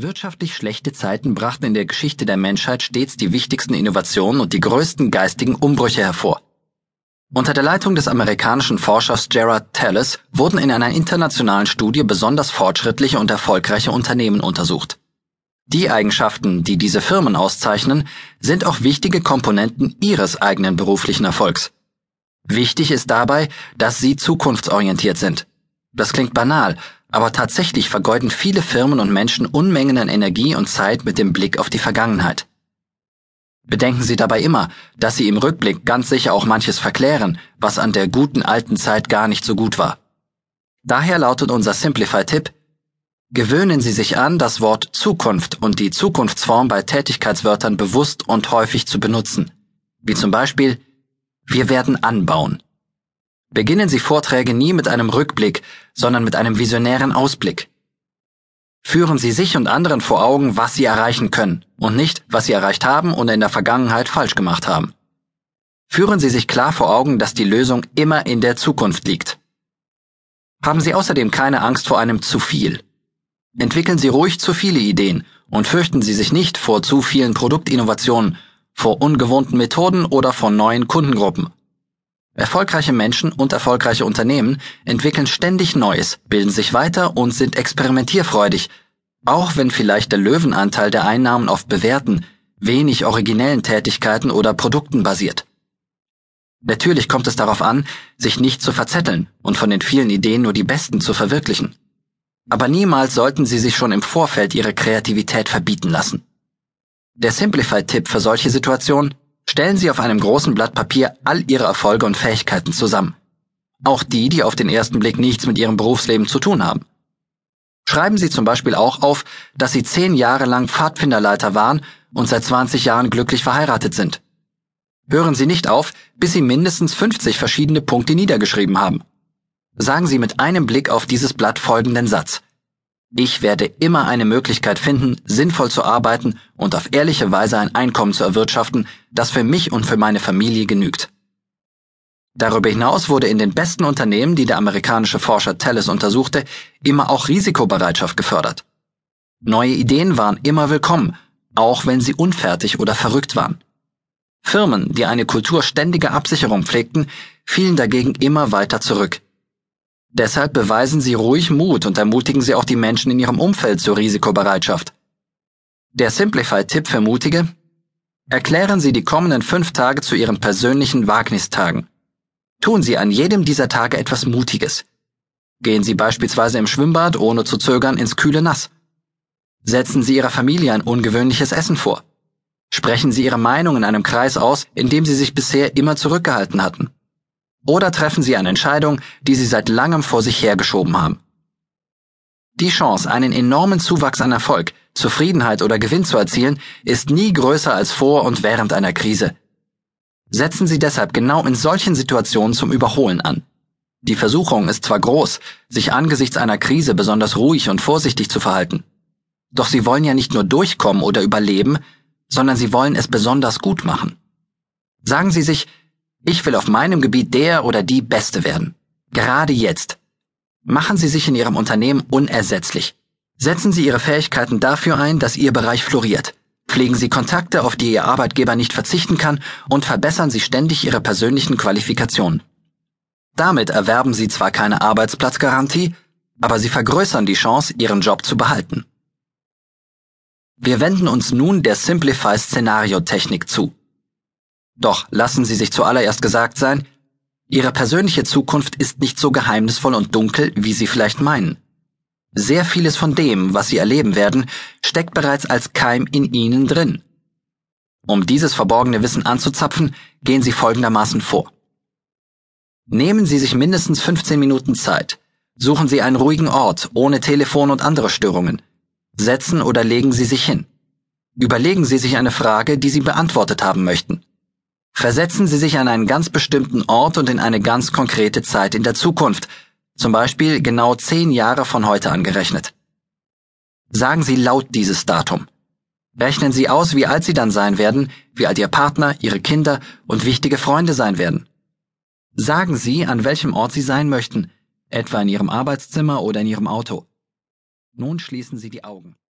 Wirtschaftlich schlechte Zeiten brachten in der Geschichte der Menschheit stets die wichtigsten Innovationen und die größten geistigen Umbrüche hervor. Unter der Leitung des amerikanischen Forschers Gerard Tallis wurden in einer internationalen Studie besonders fortschrittliche und erfolgreiche Unternehmen untersucht. Die Eigenschaften, die diese Firmen auszeichnen, sind auch wichtige Komponenten ihres eigenen beruflichen Erfolgs. Wichtig ist dabei, dass sie zukunftsorientiert sind. Das klingt banal, aber tatsächlich vergeuden viele Firmen und Menschen Unmengen an Energie und Zeit mit dem Blick auf die Vergangenheit. Bedenken Sie dabei immer, dass Sie im Rückblick ganz sicher auch manches verklären, was an der guten alten Zeit gar nicht so gut war. Daher lautet unser Simplify-Tipp, gewöhnen Sie sich an, das Wort Zukunft und die Zukunftsform bei Tätigkeitswörtern bewusst und häufig zu benutzen, wie zum Beispiel wir werden anbauen. Beginnen Sie Vorträge nie mit einem Rückblick, sondern mit einem visionären Ausblick. Führen Sie sich und anderen vor Augen, was Sie erreichen können und nicht, was Sie erreicht haben und in der Vergangenheit falsch gemacht haben. Führen Sie sich klar vor Augen, dass die Lösung immer in der Zukunft liegt. Haben Sie außerdem keine Angst vor einem zu viel. Entwickeln Sie ruhig zu viele Ideen und fürchten Sie sich nicht vor zu vielen Produktinnovationen, vor ungewohnten Methoden oder vor neuen Kundengruppen. Erfolgreiche Menschen und erfolgreiche Unternehmen entwickeln ständig Neues, bilden sich weiter und sind experimentierfreudig, auch wenn vielleicht der Löwenanteil der Einnahmen auf bewährten, wenig originellen Tätigkeiten oder Produkten basiert. Natürlich kommt es darauf an, sich nicht zu verzetteln und von den vielen Ideen nur die besten zu verwirklichen. Aber niemals sollten Sie sich schon im Vorfeld Ihre Kreativität verbieten lassen. Der Simplify-Tipp für solche Situationen Stellen Sie auf einem großen Blatt Papier all Ihre Erfolge und Fähigkeiten zusammen. Auch die, die auf den ersten Blick nichts mit Ihrem Berufsleben zu tun haben. Schreiben Sie zum Beispiel auch auf, dass Sie zehn Jahre lang Pfadfinderleiter waren und seit 20 Jahren glücklich verheiratet sind. Hören Sie nicht auf, bis Sie mindestens 50 verschiedene Punkte niedergeschrieben haben. Sagen Sie mit einem Blick auf dieses Blatt folgenden Satz. Ich werde immer eine Möglichkeit finden, sinnvoll zu arbeiten und auf ehrliche Weise ein Einkommen zu erwirtschaften, das für mich und für meine Familie genügt. Darüber hinaus wurde in den besten Unternehmen, die der amerikanische Forscher Tellis untersuchte, immer auch Risikobereitschaft gefördert. Neue Ideen waren immer willkommen, auch wenn sie unfertig oder verrückt waren. Firmen, die eine Kultur ständiger Absicherung pflegten, fielen dagegen immer weiter zurück. Deshalb beweisen Sie ruhig Mut und ermutigen Sie auch die Menschen in Ihrem Umfeld zur Risikobereitschaft. Der Simplify-Tipp für Mutige? Erklären Sie die kommenden fünf Tage zu Ihren persönlichen Wagnistagen. Tun Sie an jedem dieser Tage etwas Mutiges. Gehen Sie beispielsweise im Schwimmbad ohne zu zögern ins kühle Nass. Setzen Sie Ihrer Familie ein ungewöhnliches Essen vor. Sprechen Sie Ihre Meinung in einem Kreis aus, in dem Sie sich bisher immer zurückgehalten hatten. Oder treffen Sie eine Entscheidung, die Sie seit langem vor sich hergeschoben haben. Die Chance, einen enormen Zuwachs an Erfolg, Zufriedenheit oder Gewinn zu erzielen, ist nie größer als vor und während einer Krise. Setzen Sie deshalb genau in solchen Situationen zum Überholen an. Die Versuchung ist zwar groß, sich angesichts einer Krise besonders ruhig und vorsichtig zu verhalten. Doch Sie wollen ja nicht nur durchkommen oder überleben, sondern Sie wollen es besonders gut machen. Sagen Sie sich, ich will auf meinem Gebiet der oder die Beste werden. Gerade jetzt. Machen Sie sich in Ihrem Unternehmen unersetzlich. Setzen Sie Ihre Fähigkeiten dafür ein, dass Ihr Bereich floriert. Pflegen Sie Kontakte, auf die Ihr Arbeitgeber nicht verzichten kann, und verbessern Sie ständig Ihre persönlichen Qualifikationen. Damit erwerben Sie zwar keine Arbeitsplatzgarantie, aber Sie vergrößern die Chance, Ihren Job zu behalten. Wir wenden uns nun der Simplify-Szenario-Technik zu. Doch lassen Sie sich zuallererst gesagt sein, Ihre persönliche Zukunft ist nicht so geheimnisvoll und dunkel, wie Sie vielleicht meinen. Sehr vieles von dem, was Sie erleben werden, steckt bereits als Keim in Ihnen drin. Um dieses verborgene Wissen anzuzapfen, gehen Sie folgendermaßen vor. Nehmen Sie sich mindestens 15 Minuten Zeit. Suchen Sie einen ruhigen Ort, ohne Telefon und andere Störungen. Setzen oder legen Sie sich hin. Überlegen Sie sich eine Frage, die Sie beantwortet haben möchten. Versetzen Sie sich an einen ganz bestimmten Ort und in eine ganz konkrete Zeit in der Zukunft, zum Beispiel genau zehn Jahre von heute angerechnet. Sagen Sie laut dieses Datum. Rechnen Sie aus, wie alt Sie dann sein werden, wie alt Ihr Partner, Ihre Kinder und wichtige Freunde sein werden. Sagen Sie, an welchem Ort Sie sein möchten, etwa in Ihrem Arbeitszimmer oder in Ihrem Auto. Nun schließen Sie die Augen.